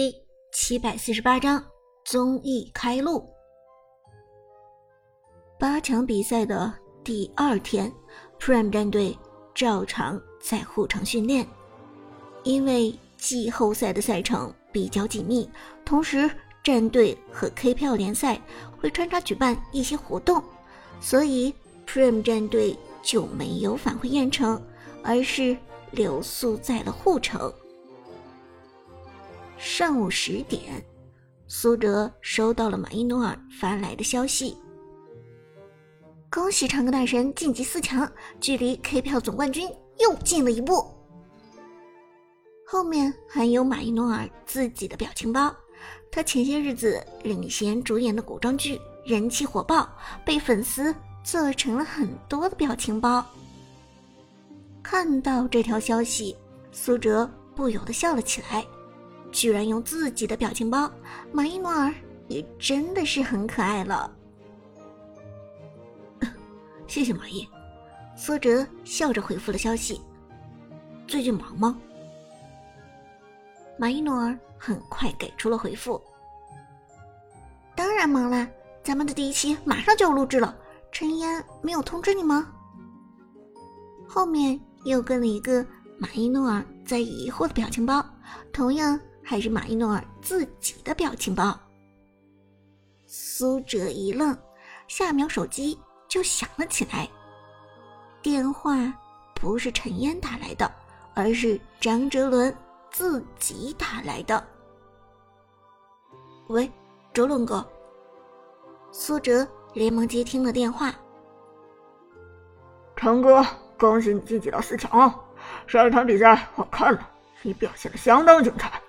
第七百四十八章综艺开录。八强比赛的第二天，Prime 战队照常在护城训练。因为季后赛的赛程比较紧密，同时战队和 KPL 联赛会穿插举办一些活动，所以 Prime 战队就没有返回燕城，而是留宿在了护城。上午十点，苏哲收到了马伊诺尔发来的消息：“恭喜长歌大神晋级四强，距离 K 票总冠军又近了一步。”后面还有马伊诺尔自己的表情包，他前些日子领衔主演的古装剧人气火爆，被粉丝做成了很多的表情包。看到这条消息，苏哲不由得笑了起来。居然用自己的表情包，马伊诺尔也真的是很可爱了。谢谢马伊，苏哲笑着回复了消息。最近忙吗？马伊诺尔很快给出了回复。当然忙啦，咱们的第一期马上就要录制了。陈烟没有通知你吗？后面又跟了一个马伊诺尔在疑惑的表情包，同样。还是马伊诺尔自己的表情包。苏哲一愣，下秒手机就响了起来。电话不是陈烟打来的，而是张哲伦自己打来的。喂，哲伦哥。苏哲连忙接听了电话。成哥，恭喜你晋级到四强！上一场比赛我看了，你表现的相当精彩。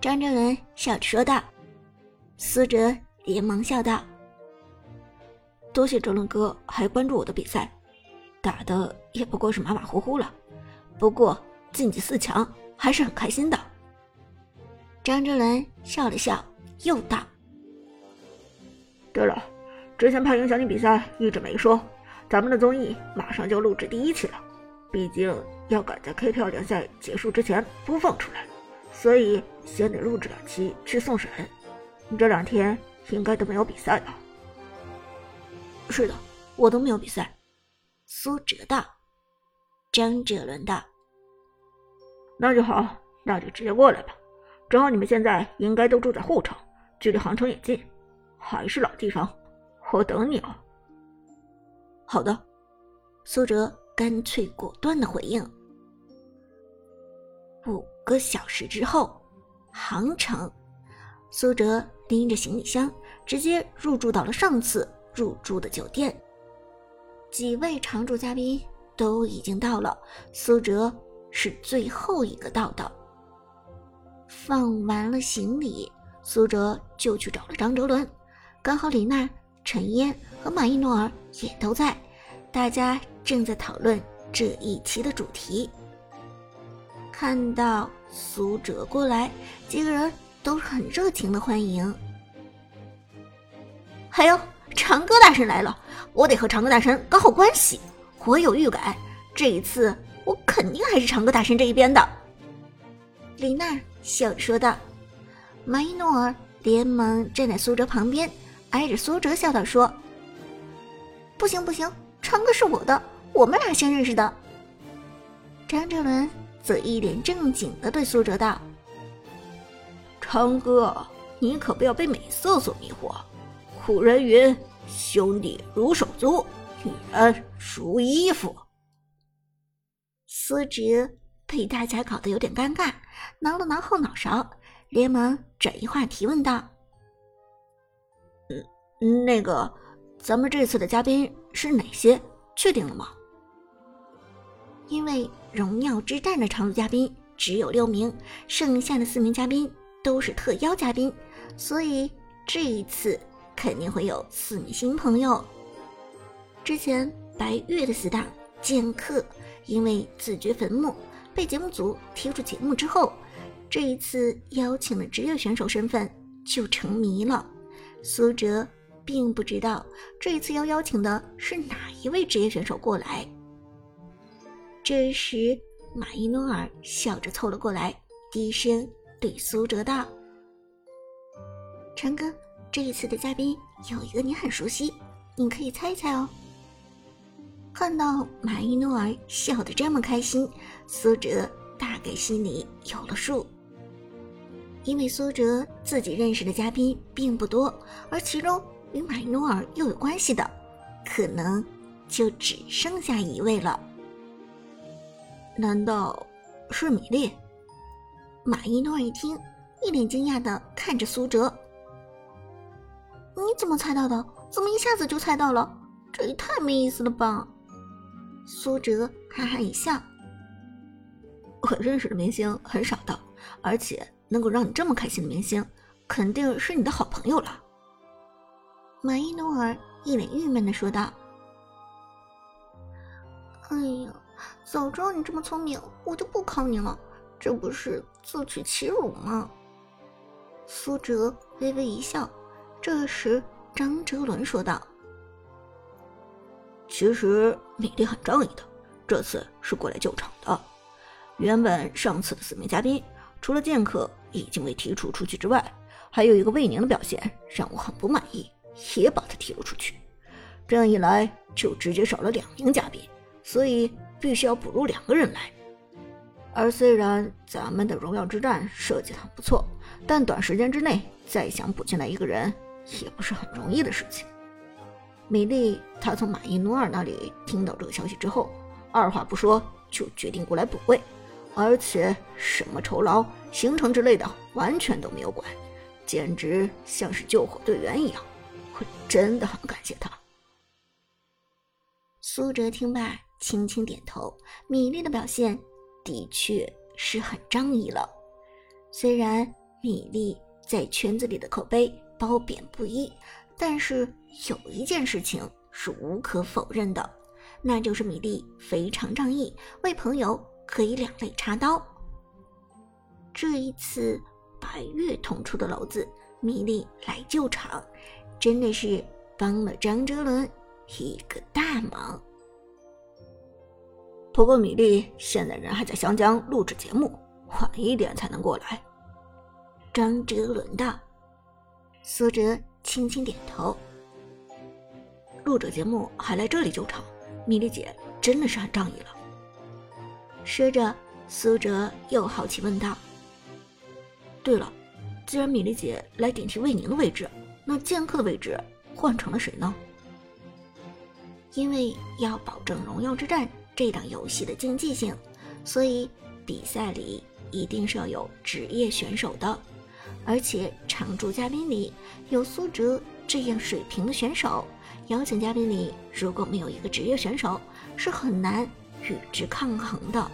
张哲伦笑着说道：“苏哲连忙笑道：‘多谢哲伦哥还关注我的比赛，打的也不过是马马虎虎了，不过晋级四强还是很开心的。’”张哲伦笑了笑，又道：“对了，之前怕影响你比赛，一直没说，咱们的综艺马上就录制第一期了，毕竟要赶在 KPL 联赛结束之前播放出来。”所以先得录制两期去送审，你这两天应该都没有比赛吧？是的，我都没有比赛。苏哲道，张哲伦道，那就好，那就直接过来吧。正好你们现在应该都住在护城，距离杭城也近，还是老地方，我等你哦。好的，苏哲干脆果断的回应。不个小时之后，杭城，苏哲拎着行李箱，直接入住到了上次入住的酒店。几位常驻嘉宾都已经到了，苏哲是最后一个到的。放完了行李，苏哲就去找了张哲伦，刚好李娜、陈嫣和马伊诺尔也都在，大家正在讨论这一期的主题。看到苏哲过来，几个人都是很热情的欢迎。还有长歌大神来了，我得和长歌大神搞好关系。我有预感，这一次我肯定还是长歌大神这一边的。李娜笑着说道。马伊诺尔连忙站在苏哲旁边，挨着苏哲笑道：“说，不行不行，长歌是我的，我们俩先认识的。”张哲伦。则一脸正经的对苏哲道：“昌哥，你可不要被美色所迷惑。古人云：兄弟如手足，女人如衣服。”苏哲被大家搞得有点尴尬，挠了挠后脑勺，连忙转移话题问道：“嗯，那个，咱们这次的嘉宾是哪些？确定了吗？”因为荣耀之战的常驻嘉宾只有六名，剩下的四名嘉宾都是特邀嘉宾，所以这一次肯定会有四名新朋友。之前白月的死党剑客因为自掘坟墓被节目组踢出节目之后，这一次邀请的职业选手身份就成谜了。苏哲并不知道这一次要邀请的是哪一位职业选手过来。这时，马伊诺尔笑着凑了过来，低声对苏哲道：“长哥，这一次的嘉宾有一个你很熟悉，你可以猜一猜哦。”看到马伊诺尔笑得这么开心，苏哲大概心里有了数。因为苏哲自己认识的嘉宾并不多，而其中与马伊诺尔又有关系的，可能就只剩下一位了。难道是米粒？马伊诺尔一听，一脸惊讶的看着苏哲：“你怎么猜到的？怎么一下子就猜到了？这也太没意思了吧！”苏哲哈哈一笑：“我认识的明星很少的，而且能够让你这么开心的明星，肯定是你的好朋友了。”马伊诺尔一脸郁闷的说道：“哎呀，早知道你这么聪明，我就不考你了，这不是自取其辱吗？”苏哲微微一笑。这时，张哲伦说道。其实米莉很仗义的，这次是过来救场的。原本上次的四名嘉宾，除了剑客已经被踢出出去之外，还有一个魏宁的表现让我很不满意，也把他踢了出去。这样一来，就直接少了两名嘉宾，所以必须要补入两个人来。而虽然咱们的荣耀之战设计的很不错，但短时间之内再想补进来一个人，也不是很容易的事情。米莉，她从马伊努尔那里听到这个消息之后，二话不说就决定过来补位，而且什么酬劳、行程之类的完全都没有管，简直像是救火队员一样。我真的很感谢他。苏哲听罢，轻轻点头。米粒的表现的确是很仗义了，虽然米粒在圈子里的口碑褒贬不一。但是有一件事情是无可否认的，那就是米粒非常仗义，为朋友可以两肋插刀。这一次白月捅出的篓子，米粒来救场，真的是帮了张哲伦一个大忙。不过米莉现在人还在湘江录制节目，晚一点才能过来。张哲伦道，苏哲。轻轻点头。录着节目还来这里救场，米莉姐真的是很仗义了。说着，苏哲又好奇问道：“对了，既然米莉姐来顶替魏宁的位置，那剑客的位置换成了谁呢？”因为要保证《荣耀之战》这档游戏的竞技性，所以比赛里一定是要有职业选手的。而且常驻嘉宾里有苏哲这样水平的选手，邀请嘉宾里如果没有一个职业选手，是很难与之抗衡的。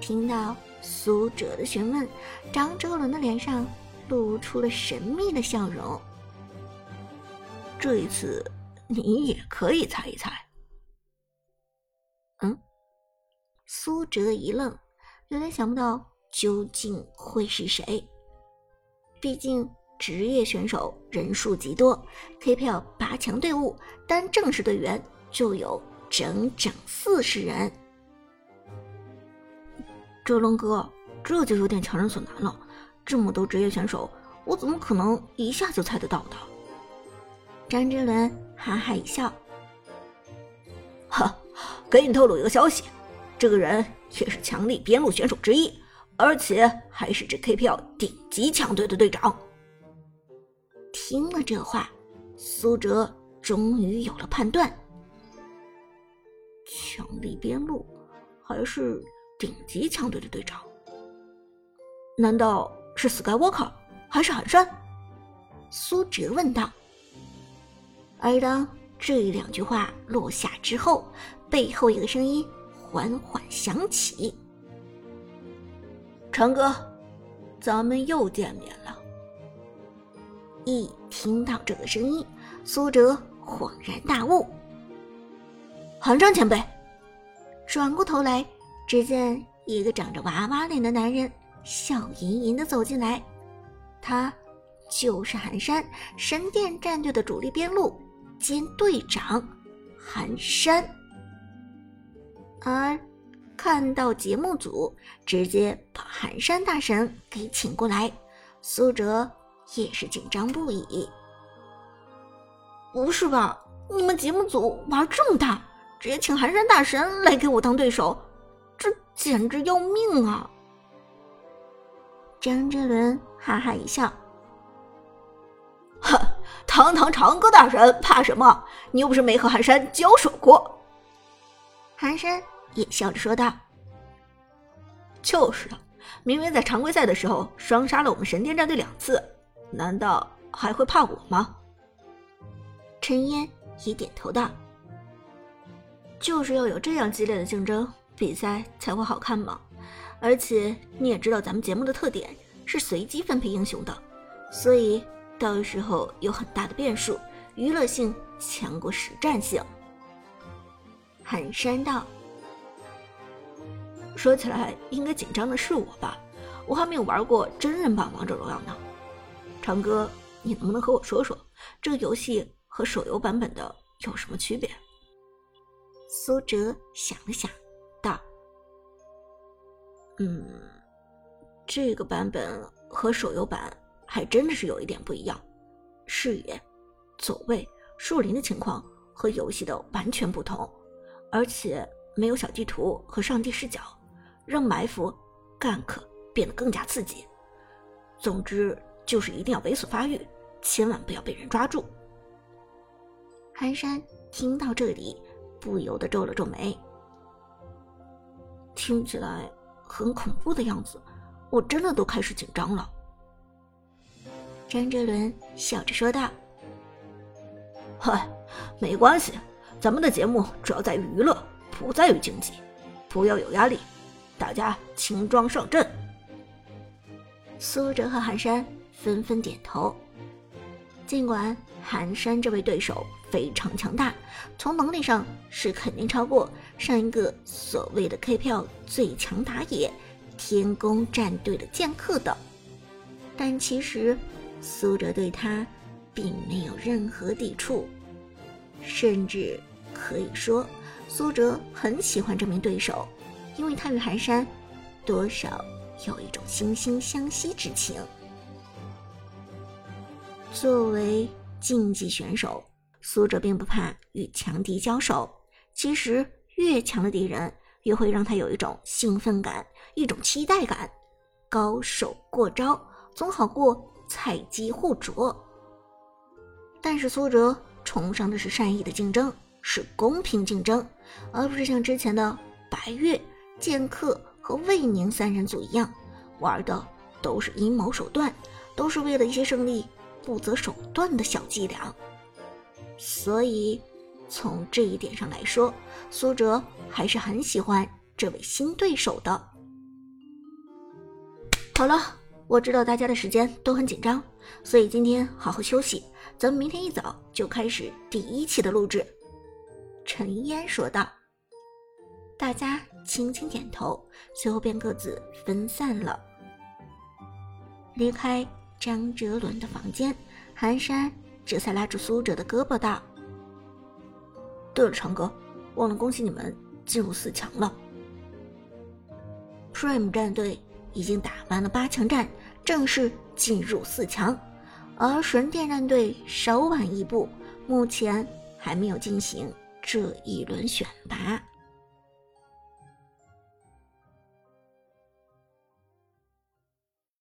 听到苏哲的询问，张哲伦的脸上露出了神秘的笑容。这一次你也可以猜一猜。嗯，苏哲一愣，有点想不到。究竟会是谁？毕竟职业选手人数极多，KPL 八强队伍单正式队员就有整整四十人。哲伦哥，这就有点强人所难了。这么多职业选手，我怎么可能一下就猜得到的？张哲伦哈哈一笑：“ 哈，给你透露一个消息，这个人也是强力边路选手之一。”而且还是这 KPL 顶级强队的队长。听了这话，苏哲终于有了判断：强力边路，还是顶级强队的队长？难道是 Skywalker，还是寒山？苏哲问道。而当这两句话落下之后，背后一个声音缓缓响起。长哥，咱们又见面了。一听到这个声音，苏哲恍然大悟。寒山前辈，转过头来，只见一个长着娃娃脸的男人笑吟吟的走进来，他就是寒山神殿战队的主力边路兼队长寒山。而看到节目组直接把寒山大神给请过来，苏哲也是紧张不已。不是吧？你们节目组玩这么大，直接请寒山大神来给我当对手，这简直要命啊！张哲伦哈哈一笑：“哼，堂堂长歌大神怕什么？你又不是没和寒山交手过。”寒山。也笑着说道：“就是啊，明明在常规赛的时候双杀了我们神殿战队两次，难道还会怕我吗？”陈烟也点头道：“就是要有这样激烈的竞争，比赛才会好看嘛。而且你也知道，咱们节目的特点是随机分配英雄的，所以到时候有很大的变数，娱乐性强过实战性。”寒山道。说起来，应该紧张的是我吧？我还没有玩过真人版王者荣耀呢。长哥，你能不能和我说说，这个游戏和手游版本的有什么区别？苏哲想了想，道：“嗯，这个版本和手游版还真的是有一点不一样，视野、走位、树林的情况和游戏的完全不同，而且没有小地图和上帝视角。”让埋伏、gank 变得更加刺激。总之，就是一定要猥琐发育，千万不要被人抓住。寒山听到这里，不由得皱了皱眉，听起来很恐怖的样子，我真的都开始紧张了。张哲伦笑着说道：“嗨，没关系，咱们的节目主要在于娱乐，不在于竞技，不要有压力。”大家轻装上阵。苏哲和寒山纷纷点头。尽管寒山这位对手非常强大，从能力上是肯定超过上一个所谓的 K 票最强打野天宫战队的剑客的，但其实苏哲对他并没有任何抵触，甚至可以说苏哲很喜欢这名对手。因为他与寒山多少有一种惺惺相惜之情。作为竞技选手，苏哲并不怕与强敌交手。其实，越强的敌人越会让他有一种兴奋感，一种期待感。高手过招总好过菜鸡互啄。但是，苏哲崇尚的是善意的竞争，是公平竞争，而不是像之前的白月。剑客和魏宁三人组一样，玩的都是阴谋手段，都是为了一些胜利不择手段的小伎俩。所以，从这一点上来说，苏哲还是很喜欢这位新对手的。好了，我知道大家的时间都很紧张，所以今天好好休息，咱们明天一早就开始第一期的录制。”陈烟说道。大家轻轻点头，随后便各自分散了。离开张哲伦的房间，寒山这才拉住苏哲的胳膊道：“对了，长哥，忘了恭喜你们进入四强了。Prime 战队已经打完了八强战，正式进入四强，而神殿战队稍晚一步，目前还没有进行这一轮选拔。”